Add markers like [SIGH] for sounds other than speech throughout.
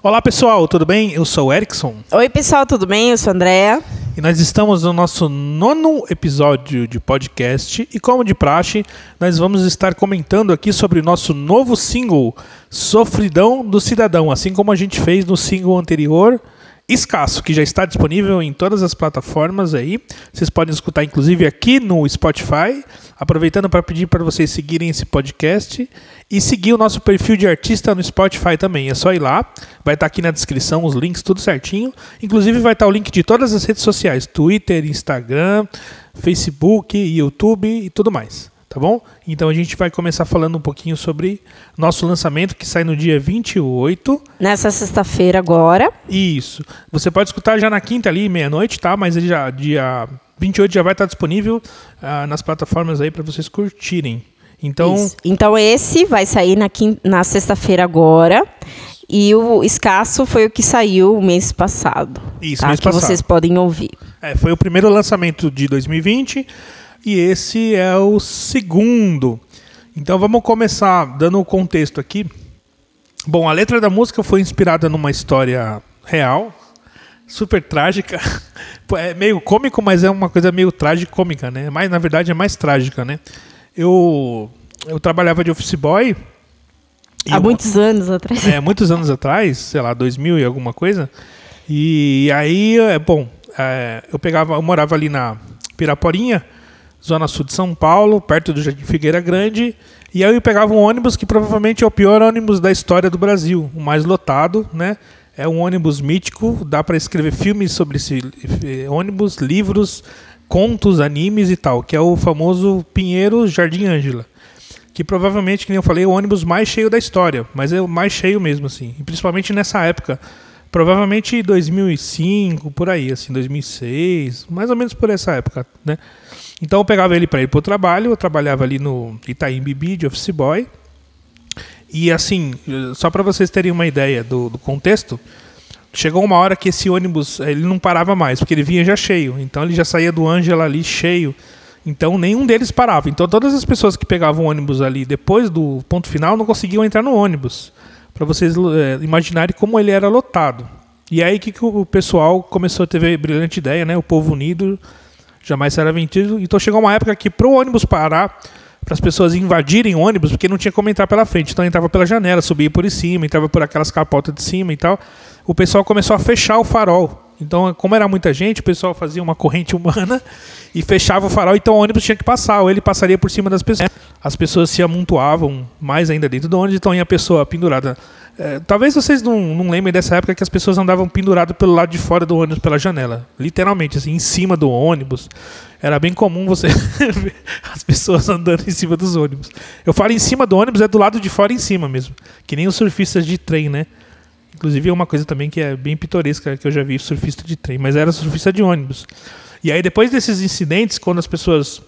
Olá pessoal, tudo bem? Eu sou o Erickson Oi, pessoal, tudo bem? Eu sou a Andrea. e nós estamos no nosso nono episódio de podcast e como de praxe, nós vamos estar comentando aqui sobre o nosso novo single Sofridão do Cidadão, assim como a gente fez no single anterior Escasso, que já está disponível em todas as plataformas aí. Vocês podem escutar inclusive aqui no Spotify. Aproveitando para pedir para vocês seguirem esse podcast e seguir o nosso perfil de artista no Spotify também. É só ir lá, vai estar aqui na descrição os links, tudo certinho. Inclusive vai estar o link de todas as redes sociais: Twitter, Instagram, Facebook, YouTube e tudo mais. Tá bom? Então a gente vai começar falando um pouquinho sobre nosso lançamento que sai no dia 28. Nessa sexta-feira agora. Isso. Você pode escutar já na quinta ali, meia-noite, tá? Mas ele já dia 28 já vai estar disponível ah, nas plataformas aí para vocês curtirem. Então, Isso. Então esse vai sair na, na sexta-feira agora. E o escasso foi o que saiu o mês passado. Isso, tá? mês que passado. vocês podem ouvir. é, foi o primeiro lançamento de 2020 e esse é o segundo. Então vamos começar dando o contexto aqui. Bom, a letra da música foi inspirada numa história real, super trágica. [LAUGHS] É meio cômico, mas é uma coisa meio tragicômica, né? Mas na verdade é mais trágica, né? Eu eu trabalhava de office boy Há eu- muitos anos atrás. é, muitos anos atrás, sei lá, 2000 e alguma coisa. E aí, é, bom, é, eu pegava, eu morava ali na Piraporinha, zona sul de São Paulo, perto do Jardim Figueira Grande, e aí eu pegava um ônibus que provavelmente é o pior ônibus da história do Brasil, o mais lotado, né? É um ônibus mítico, dá para escrever filmes sobre esse eh, ônibus, livros, contos, animes e tal, que é o famoso Pinheiro Jardim Ângela que provavelmente, nem eu falei, é o ônibus mais cheio da história, mas é o mais cheio mesmo, assim, e principalmente nessa época, provavelmente 2005, por aí, assim, 2006, mais ou menos por essa época, né? Então eu pegava ele para ir para o trabalho, eu trabalhava ali no Itaim Bibi de office boy, e assim, só para vocês terem uma ideia do, do contexto, chegou uma hora que esse ônibus ele não parava mais, porque ele vinha já cheio. Então ele já saía do Ângela ali cheio. Então nenhum deles parava. Então todas as pessoas que pegavam ônibus ali depois do ponto final não conseguiam entrar no ônibus. Para vocês é, imaginarem como ele era lotado. E aí que, que o pessoal começou a ter brilhante ideia, né? O povo unido jamais será vencido. Então chegou uma época que para o ônibus parar, para as pessoas invadirem o ônibus, porque não tinha como entrar pela frente. Então entrava pela janela, subia por cima, entrava por aquelas capotas de cima e tal. O pessoal começou a fechar o farol. Então, como era muita gente, o pessoal fazia uma corrente humana [LAUGHS] e fechava o farol, então o ônibus tinha que passar, ou ele passaria por cima das pessoas. As pessoas se amontoavam mais ainda dentro do ônibus, então ia a pessoa pendurada. É, talvez vocês não, não lembrem dessa época que as pessoas andavam penduradas pelo lado de fora do ônibus, pela janela. Literalmente, assim, em cima do ônibus. Era bem comum você [LAUGHS] ver as pessoas andando em cima dos ônibus. Eu falo em cima do ônibus, é do lado de fora em cima mesmo. Que nem os surfistas de trem, né? Inclusive é uma coisa também que é bem pitoresca que eu já vi surfista de trem, mas era surfista de ônibus. E aí depois desses incidentes, quando as pessoas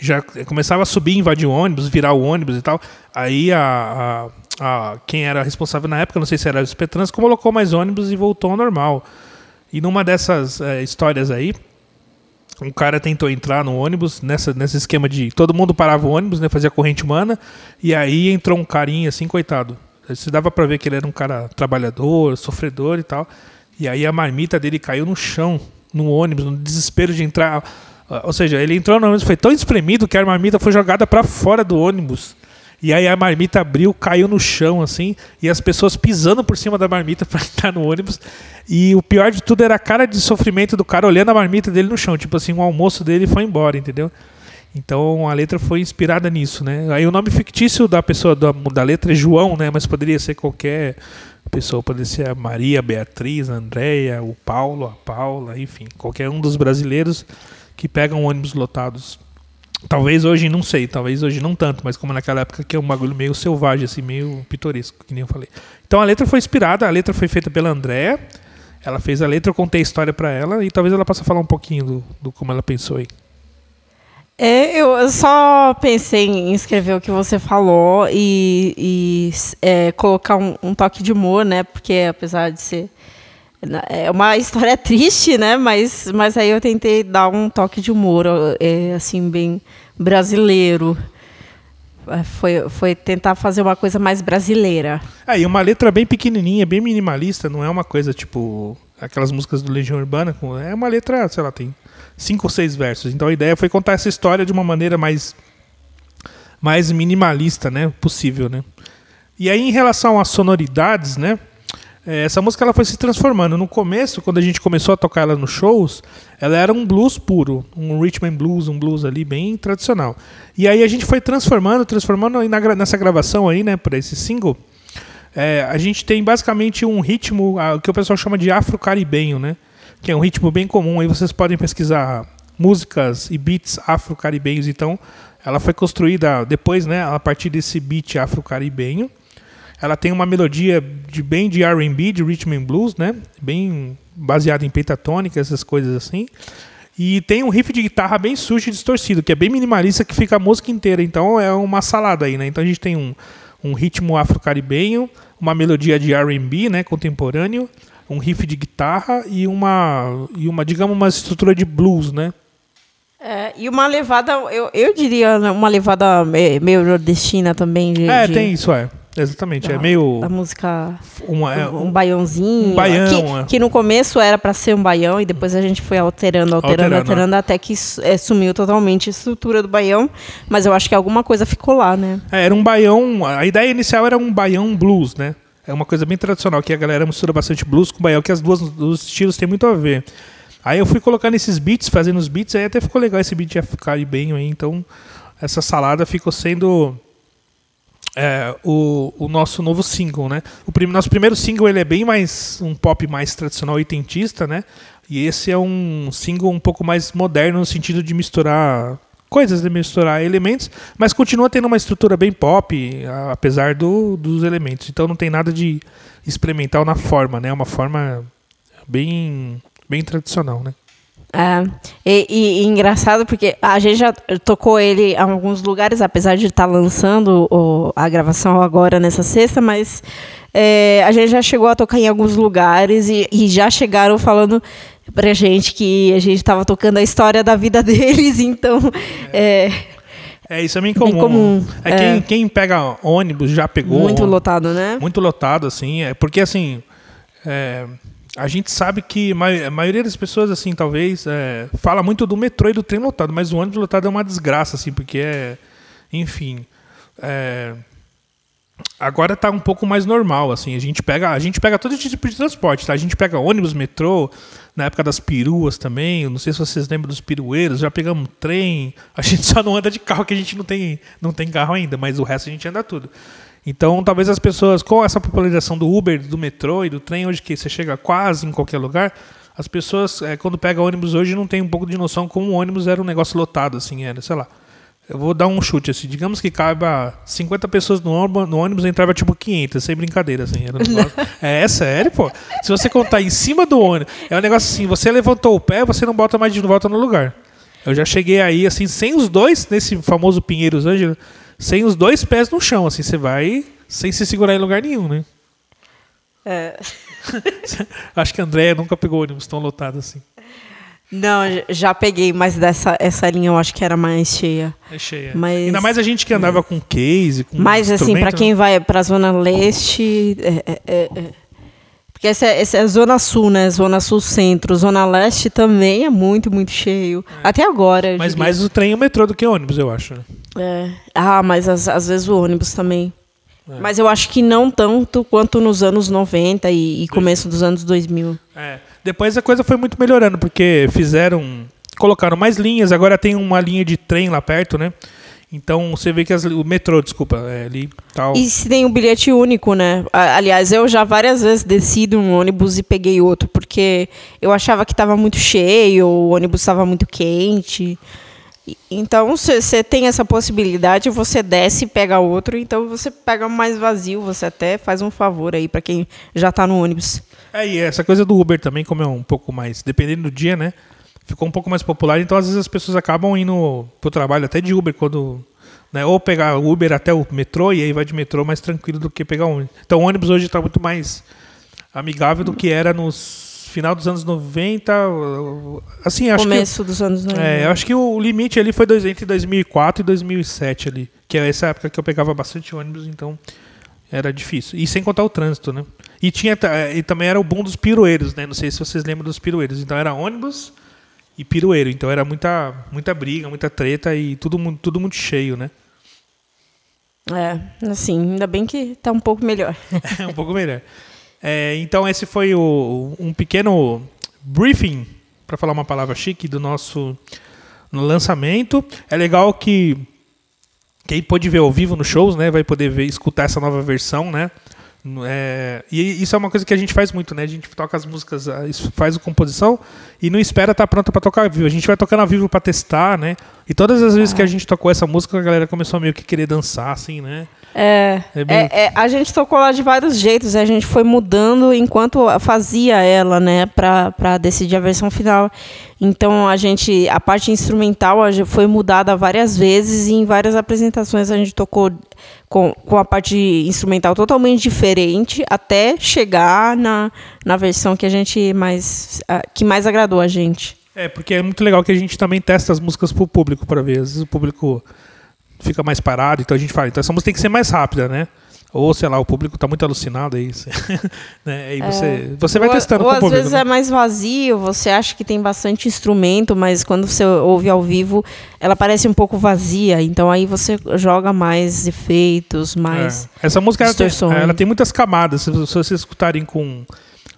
já começavam a subir, invadir o ônibus, virar o ônibus e tal, aí a, a, quem era responsável na época, não sei se era o Spetrans, colocou mais ônibus e voltou ao normal. E numa dessas eh, histórias aí, um cara tentou entrar no ônibus nessa, nesse esquema de todo mundo parava o ônibus, né, fazia corrente humana, e aí entrou um carinha assim, coitado. Se dava pra ver que ele era um cara trabalhador, sofredor e tal. E aí a marmita dele caiu no chão, no ônibus, no desespero de entrar. Ou seja, ele entrou no ônibus, foi tão espremido que a marmita foi jogada pra fora do ônibus. E aí a marmita abriu, caiu no chão, assim, e as pessoas pisando por cima da marmita [LAUGHS] pra entrar no ônibus. E o pior de tudo era a cara de sofrimento do cara olhando a marmita dele no chão. Tipo assim, o almoço dele foi embora, entendeu? Então a letra foi inspirada nisso, né? Aí o nome fictício da pessoa da, da letra é João, né? Mas poderia ser qualquer pessoa, poderia ser a Maria, a Beatriz, a Andréia, o Paulo, a Paula, enfim, qualquer um dos brasileiros que pegam ônibus lotados. Talvez hoje, não sei, talvez hoje não tanto, mas como naquela época que é um bagulho meio selvagem, assim, meio pitoresco, que nem eu falei. Então a letra foi inspirada, a letra foi feita pela Andréa, ela fez a letra, eu contei a história pra ela e talvez ela possa falar um pouquinho do, do como ela pensou aí. É, eu só pensei em escrever o que você falou e, e, é, colocar um, um toque de humor, né? Porque apesar de ser é uma história [LAUGHS] triste, né? Mas, mas aí eu tentei dar um toque de humor, é, assim bem brasileiro. É, foi, foi tentar fazer uma coisa mais brasileira. É, e uma letra bem pequenininha, bem minimalista, não é uma coisa tipo aquelas músicas do Legião Urbana, é uma letra, sei lá, tem cinco ou seis versos. Então a ideia foi contar essa história de uma maneira mais mais minimalista, né, possível, né? E aí em relação às sonoridades, né, essa música ela foi se transformando. No começo, quando a gente começou a tocar ela nos shows, ela era um blues puro, um rhythm and blues, um blues ali bem tradicional. E aí a gente foi transformando, transformando e nessa gravação aí, né, para esse single, é, a gente tem basicamente um ritmo o que o pessoal chama de afro-caribenho, né? Que é um ritmo bem comum. Aí vocês podem pesquisar músicas e beats afro-caribenhos. Então, ela foi construída depois, né, a partir desse beat afro-caribenho. Ela tem uma melodia de bem de R&B, de rhythm and blues, né? Bem baseada em pentatônica, essas coisas assim. E tem um riff de guitarra bem sujo e distorcido, que é bem minimalista, que fica a música inteira. Então é uma salada aí, né? Então a gente tem um, um ritmo afro-caribenho, uma melodia de R&B, né, contemporâneo, um riff de guitarra e uma e uma, digamos, uma estrutura de blues, né? É, e uma levada, eu, eu diria uma levada meio nordestina também. De, é, de... tem isso, é. Exatamente, é da, é meio. A música. Uma, é, um, um baiãozinho. Um baião. Que, é. que, no começo era para ser um baião e depois a gente foi alterando, alterando, alterando, alterando é. até que é, sumiu totalmente a estrutura do baião. Mas eu acho que alguma coisa ficou lá, né? É, era um baião. A ideia inicial era um baião blues, né? É uma coisa bem tradicional, que a galera mistura bastante blues com baião, que as duas os estilos têm muito a ver. Aí eu fui colocando esses beats, fazendo os beats, aí até ficou legal esse beat ia ficar bem aí, então essa salada ficou sendo é, o, o, nosso novo single, né? O prim, nosso primeiro single ele é bem mais um pop mais tradicional oitentista, né? E esse é um single um pouco mais moderno no sentido de misturar coisas, de misturar elementos, mas continua tendo uma estrutura bem pop, apesar do, dos elementos. Então não tem nada de experimental na forma, né? É uma forma bem bem tradicional, né? É, e, e, e, engraçado porque a gente já tocou ele em alguns lugares, apesar de estar tá lançando o, a gravação agora nessa sexta, mas é, a gente já chegou a tocar em alguns lugares e, e já chegaram falando pra gente que a gente estava tocando a história da vida [LAUGHS] deles, então. É, é isso é bem comum. Bem comum. É, é. Quem, quem pega ônibus já pegou. Muito lotado, né? Muito lotado, assim. É, porque assim. É, a gente sabe que a maioria das pessoas, assim, talvez, é, fala muito do metrô e do trem lotado, mas o ônibus lotado é uma desgraça, assim, porque é. Enfim. É, agora está um pouco mais normal, assim. A gente pega, a gente pega todo tipo de transporte, tá? A gente pega ônibus, metrô, na época das peruas também. Não sei se vocês lembram dos pirueiros, já pegamos trem. A gente só não anda de carro, que a gente não tem, não tem carro ainda, mas o resto a gente anda tudo. Então, talvez as pessoas, com essa popularização do Uber, do metrô e do trem, hoje que você chega quase em qualquer lugar, as pessoas, é, quando pegam ônibus hoje, não tem um pouco de noção como o ônibus era um negócio lotado, assim, era, sei lá. Eu vou dar um chute, assim, digamos que caiba 50 pessoas no ônibus, no ônibus entrava tipo 500, sem brincadeira, assim. Era um [LAUGHS] negócio, é, é sério, pô. Se você contar em cima do ônibus, é um negócio assim, você levantou o pé, você não bota mais de volta no lugar. Eu já cheguei aí, assim, sem os dois, nesse famoso Pinheiros Ângelo, sem os dois pés no chão, assim, você vai sem se segurar em lugar nenhum, né? É. [LAUGHS] Acho que a Andréia nunca pegou ônibus tão lotado assim. Não, já peguei, mas dessa essa linha eu acho que era mais cheia. É cheia. Mas, Ainda mais a gente que andava com case, com Mas assim, para quem vai para a zona leste, é, é, é, é, porque essa, é, essa é a zona sul, né? Zona sul centro, zona leste também é muito, muito cheio. É. Até agora. Mas mais o trem e o metrô do que o ônibus, eu acho. Né? É. Ah, mas às, às vezes o ônibus também. É. Mas eu acho que não tanto quanto nos anos 90 e, e começo dos anos 2000. É. Depois a coisa foi muito melhorando, porque fizeram. Colocaram mais linhas, agora tem uma linha de trem lá perto, né? Então você vê que as, o metrô, desculpa, é ali tal. E se tem um bilhete único, né? Aliás, eu já várias vezes desci de um ônibus e peguei outro, porque eu achava que estava muito cheio, o ônibus estava muito quente. Então, se você tem essa possibilidade, você desce e pega outro, então você pega mais vazio, você até faz um favor aí para quem já está no ônibus. É, e essa coisa do Uber também, como é um pouco mais, dependendo do dia, né? Ficou um pouco mais popular, então às vezes as pessoas acabam indo pro trabalho até de Uber quando né, ou pegar Uber até o metrô e aí vai de metrô mais tranquilo do que pegar ônibus. Então o ônibus hoje está muito mais amigável do que era nos final dos anos 90, assim, acho Começo que... dos anos 90. É, acho que o limite ali foi dois, entre 2004 e 2007 ali, que é essa época que eu pegava bastante ônibus, então era difícil. E sem contar o trânsito, né? E, tinha, e também era o boom dos pirueiros, né? Não sei se vocês lembram dos pirueiros. Então era ônibus e pirueiro. Então era muita, muita briga, muita treta e tudo, tudo muito cheio, né? É, assim, ainda bem que tá um pouco melhor. [LAUGHS] Um pouco melhor. É, então esse foi o, um pequeno briefing, para falar uma palavra chique, do nosso no lançamento. É legal que quem pode ver ao vivo nos shows, né, vai poder ver, escutar essa nova versão, né? É, e isso é uma coisa que a gente faz muito, né? A gente toca as músicas, faz a composição e não espera estar tá pronta para tocar ao vivo. A gente vai tocando ao vivo para testar, né? E todas as vezes que a gente tocou essa música, a galera começou a meio que querer dançar, assim, né? É, é, bem... é, é a gente tocou lá de vários jeitos, a gente foi mudando enquanto fazia ela, né, para decidir a versão final. Então a gente, a parte instrumental foi mudada várias vezes e em várias apresentações a gente tocou com, com a parte instrumental totalmente diferente até chegar na, na versão que a gente mais que mais agradou a gente. É, porque é muito legal que a gente também testa as músicas pro público para ver. Às vezes o público fica mais parado, então a gente fala, então essa música tem que ser mais rápida, né? Ou, sei lá, o público está muito alucinado aí. [LAUGHS] né? Aí você, é. você vai ou, testando ou com o público. às vezes né? é mais vazio, você acha que tem bastante instrumento, mas quando você ouve ao vivo, ela parece um pouco vazia. Então aí você joga mais efeitos, mais. É. Essa música ela tem, ela tem, muitas camadas. Se vocês escutarem com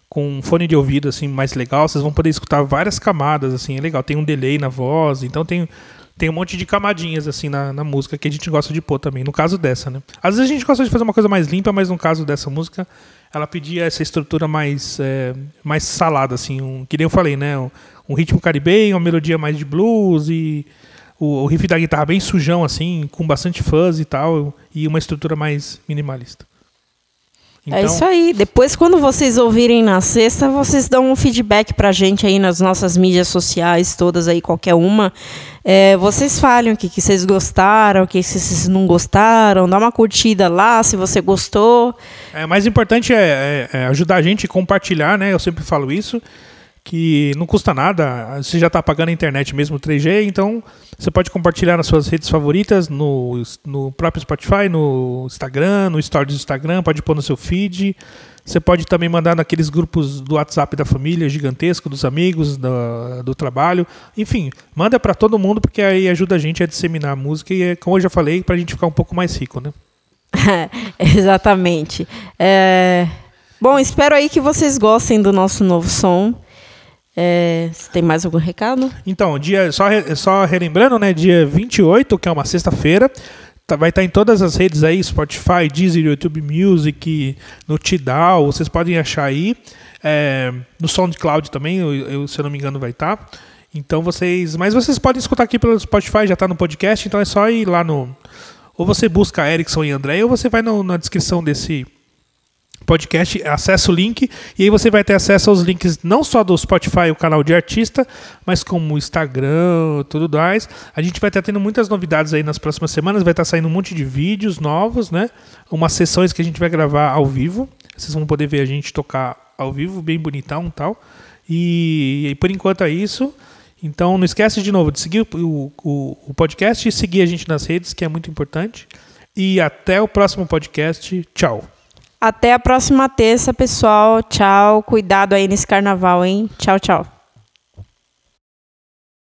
com um fone de ouvido assim mais legal, vocês vão poder escutar várias camadas assim, é legal. Tem um delay na voz, então tem tem um monte de camadinhas assim na, na, música que a gente gosta de pôr também. No caso dessa, né? Às vezes a gente gosta de fazer uma coisa mais limpa, mas no caso dessa música, ela pedia essa estrutura mais, é, mais salada, assim, um, que nem eu falei, né? Um, um, ritmo caribenho, uma melodia mais de blues e o, o riff da guitarra bem sujão, assim, com bastante fuzz e tal, e uma estrutura mais minimalista. É então... É isso aí. Depois, quando vocês ouvirem na sexta, vocês dão um feedback pra gente aí nas nossas mídias sociais, todas aí, qualquer uma. É, vocês falem o que, que vocês gostaram, o que vocês não gostaram, dá uma curtida lá se você gostou. É, mais importante é, é, é ajudar a gente a compartilhar, né? Eu sempre falo isso que não custa nada, você já está pagando a internet mesmo 3G, então você pode compartilhar nas suas redes favoritas, no, no próprio Spotify, no Instagram, no Stories do Instagram, pode pôr no seu feed. Você pode também mandar naqueles grupos do WhatsApp da família gigantesco, dos amigos, do, do trabalho. Enfim, manda para todo mundo, porque aí ajuda a gente a disseminar a música e, como eu já falei, para a gente ficar um pouco mais rico, né? [LAUGHS] Exatamente. É... Bom, espero aí que vocês gostem do nosso novo som. É, tem mais algum recado? Então, dia só, só relembrando, né? Dia 28, que é uma sexta-feira, tá, vai estar tá em todas as redes aí, Spotify, Deezer, YouTube Music, no Tidal, vocês podem achar aí. É, no SoundCloud também, eu, eu, se eu não me engano, vai estar. Tá. Então vocês. Mas vocês podem escutar aqui pelo Spotify, já está no podcast, então é só ir lá no. Ou você busca Erickson e André, ou você vai no, na descrição desse podcast, acessa o link e aí você vai ter acesso aos links não só do Spotify, o canal de artista, mas como o Instagram, tudo mais. A gente vai estar tendo muitas novidades aí nas próximas semanas, vai estar saindo um monte de vídeos novos, né? Umas sessões que a gente vai gravar ao vivo. Vocês vão poder ver a gente tocar ao vivo, bem bonitão tal. E, e por enquanto é isso. Então não esquece de novo de seguir o, o, o podcast e seguir a gente nas redes, que é muito importante. E até o próximo podcast. Tchau. Até a próxima terça, pessoal. Tchau. Cuidado aí nesse carnaval, hein? Tchau, tchau.